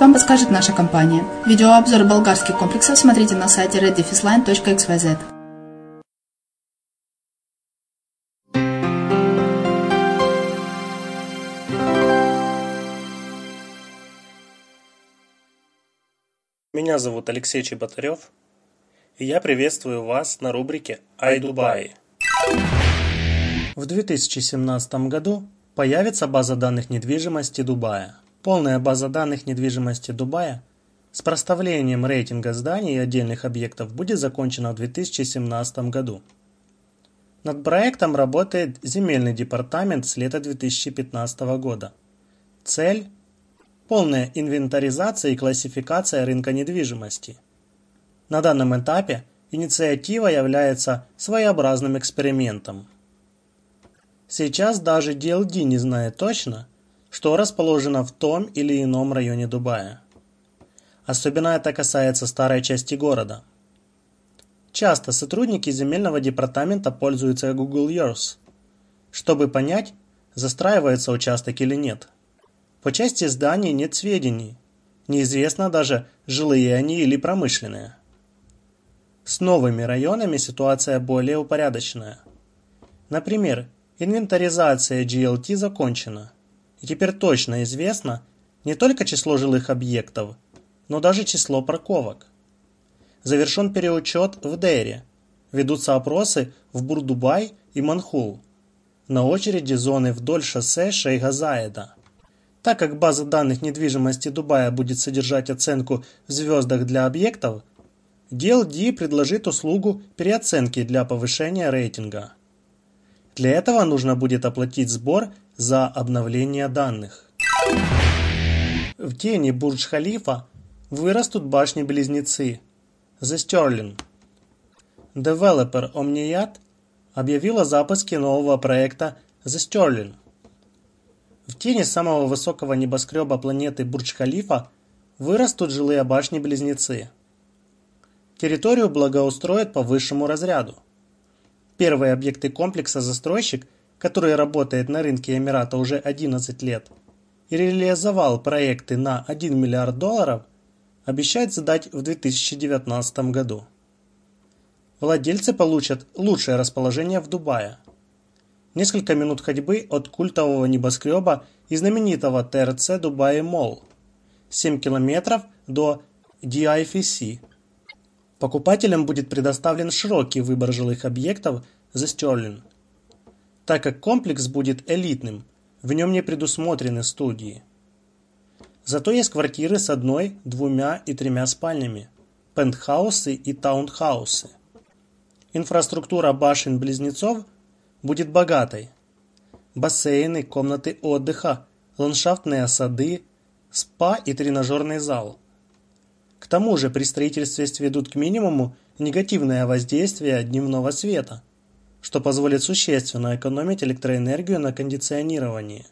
вам подскажет наша компания. Видеообзор болгарских комплексов смотрите на сайте reddefisline.xyz. Меня зовут Алексей Чеботарев, и я приветствую вас на рубрике «Ай Дубай». В 2017 году появится база данных недвижимости Дубая. Полная база данных недвижимости Дубая с проставлением рейтинга зданий и отдельных объектов будет закончена в 2017 году. Над проектом работает земельный департамент с лета 2015 года. Цель – полная инвентаризация и классификация рынка недвижимости. На данном этапе инициатива является своеобразным экспериментом. Сейчас даже DLD не знает точно, что расположено в том или ином районе Дубая. Особенно это касается старой части города – Часто сотрудники земельного департамента пользуются Google Earth, чтобы понять, застраивается участок или нет. По части зданий нет сведений, неизвестно даже, жилые они или промышленные. С новыми районами ситуация более упорядоченная. Например, инвентаризация GLT закончена, и теперь точно известно не только число жилых объектов, но даже число парковок. Завершен переучет в Дерри. Ведутся опросы в Бурдубай и Манхул. На очереди зоны вдоль шоссе Шейха Заеда. Так как база данных недвижимости Дубая будет содержать оценку в звездах для объектов, DLD предложит услугу переоценки для повышения рейтинга. Для этого нужно будет оплатить сбор за обновление данных. В тени Бурдж-Халифа вырастут башни-близнецы – The Sterling. Девелопер Omniyat объявил о запуске нового проекта The Sterling. В тени самого высокого небоскреба планеты Бурдж-Халифа вырастут жилые башни-близнецы. Территорию благоустроят по высшему разряду. Первые объекты комплекса застройщик, который работает на рынке Эмирата уже 11 лет и реализовал проекты на 1 миллиард долларов – обещает сдать в 2019 году. Владельцы получат лучшее расположение в Дубае. Несколько минут ходьбы от культового небоскреба и знаменитого ТРЦ Дубай Молл. 7 километров до DIFC. Покупателям будет предоставлен широкий выбор жилых объектов The Sterling. Так как комплекс будет элитным, в нем не предусмотрены студии. Зато есть квартиры с одной, двумя и тремя спальнями, пентхаусы и таунхаусы. Инфраструктура башен-близнецов будет богатой. Бассейны, комнаты отдыха, ландшафтные сады, спа и тренажерный зал. К тому же при строительстве сведут к минимуму негативное воздействие дневного света, что позволит существенно экономить электроэнергию на кондиционировании.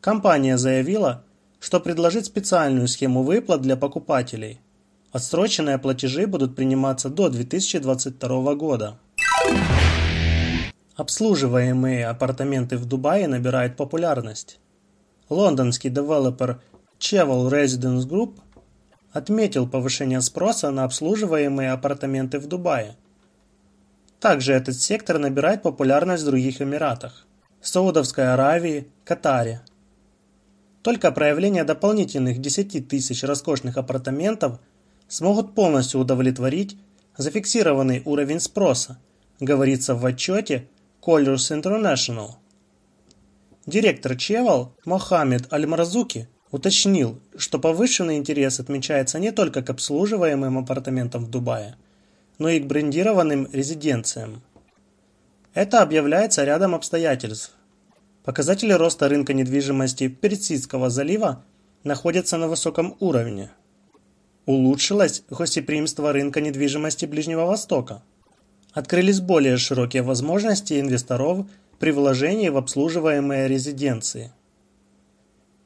Компания заявила, что предложит специальную схему выплат для покупателей. Отсроченные платежи будут приниматься до 2022 года. Обслуживаемые апартаменты в Дубае набирают популярность. Лондонский девелопер Cheval Residence Group отметил повышение спроса на обслуживаемые апартаменты в Дубае. Также этот сектор набирает популярность в других Эмиратах – Саудовской Аравии, Катаре – только проявление дополнительных 10 тысяч роскошных апартаментов смогут полностью удовлетворить зафиксированный уровень спроса, говорится в отчете Colliers International. Директор Чевал Мохаммед Аль-Марзуки уточнил, что повышенный интерес отмечается не только к обслуживаемым апартаментам в Дубае, но и к брендированным резиденциям. Это объявляется рядом обстоятельств, Показатели роста рынка недвижимости Персидского залива находятся на высоком уровне. Улучшилось гостеприимство рынка недвижимости Ближнего Востока. Открылись более широкие возможности инвесторов при вложении в обслуживаемые резиденции.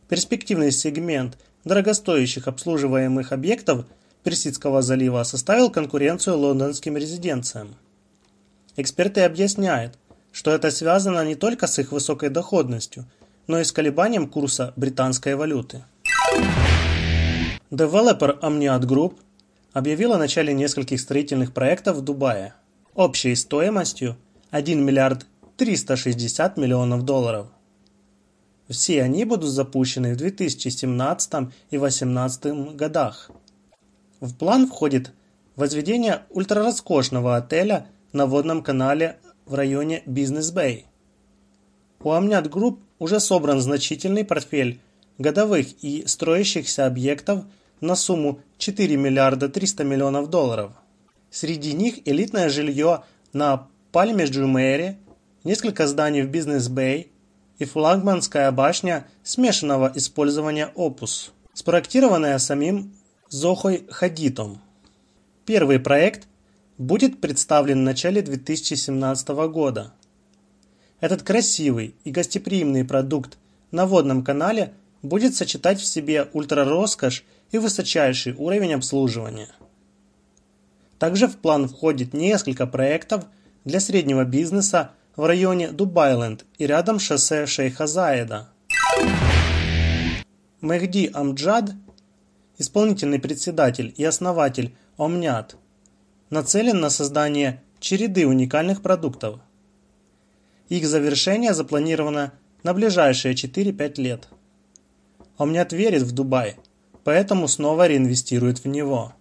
Перспективный сегмент дорогостоящих обслуживаемых объектов Персидского залива составил конкуренцию лондонским резиденциям. Эксперты объясняют, что это связано не только с их высокой доходностью, но и с колебанием курса британской валюты. Девелопер Omniyat Group объявил о начале нескольких строительных проектов в Дубае общей стоимостью 1 миллиард 360 миллионов долларов. Все они будут запущены в 2017 и 2018 годах. В план входит возведение ультрароскошного отеля на водном канале в районе Бизнес-Бэй. У Omniyat Group уже собран значительный портфель готовых и строящихся объектов на сумму 4 миллиарда 300 миллионов долларов. Среди них элитное жилье на Пальме Джумере, несколько зданий в Бизнес-Бэй и флагманская башня смешанного использования Opus, спроектированная самим Зохой Хадитом. Первый проект будет представлен в начале 2017 года. Этот красивый и гостеприимный продукт на водном канале будет сочетать в себе ультрароскошь и высочайший уровень обслуживания. Также в план входит несколько проектов для среднего бизнеса в районе Дубайленд и рядом шоссе Шейха Заеда. Мехди Амджад, исполнительный председатель и основатель Омнят, нацелен на создание череды уникальных продуктов – их завершение запланировано на ближайшие 4-5 лет. Омнят верит в Дубай, поэтому снова реинвестирует в него.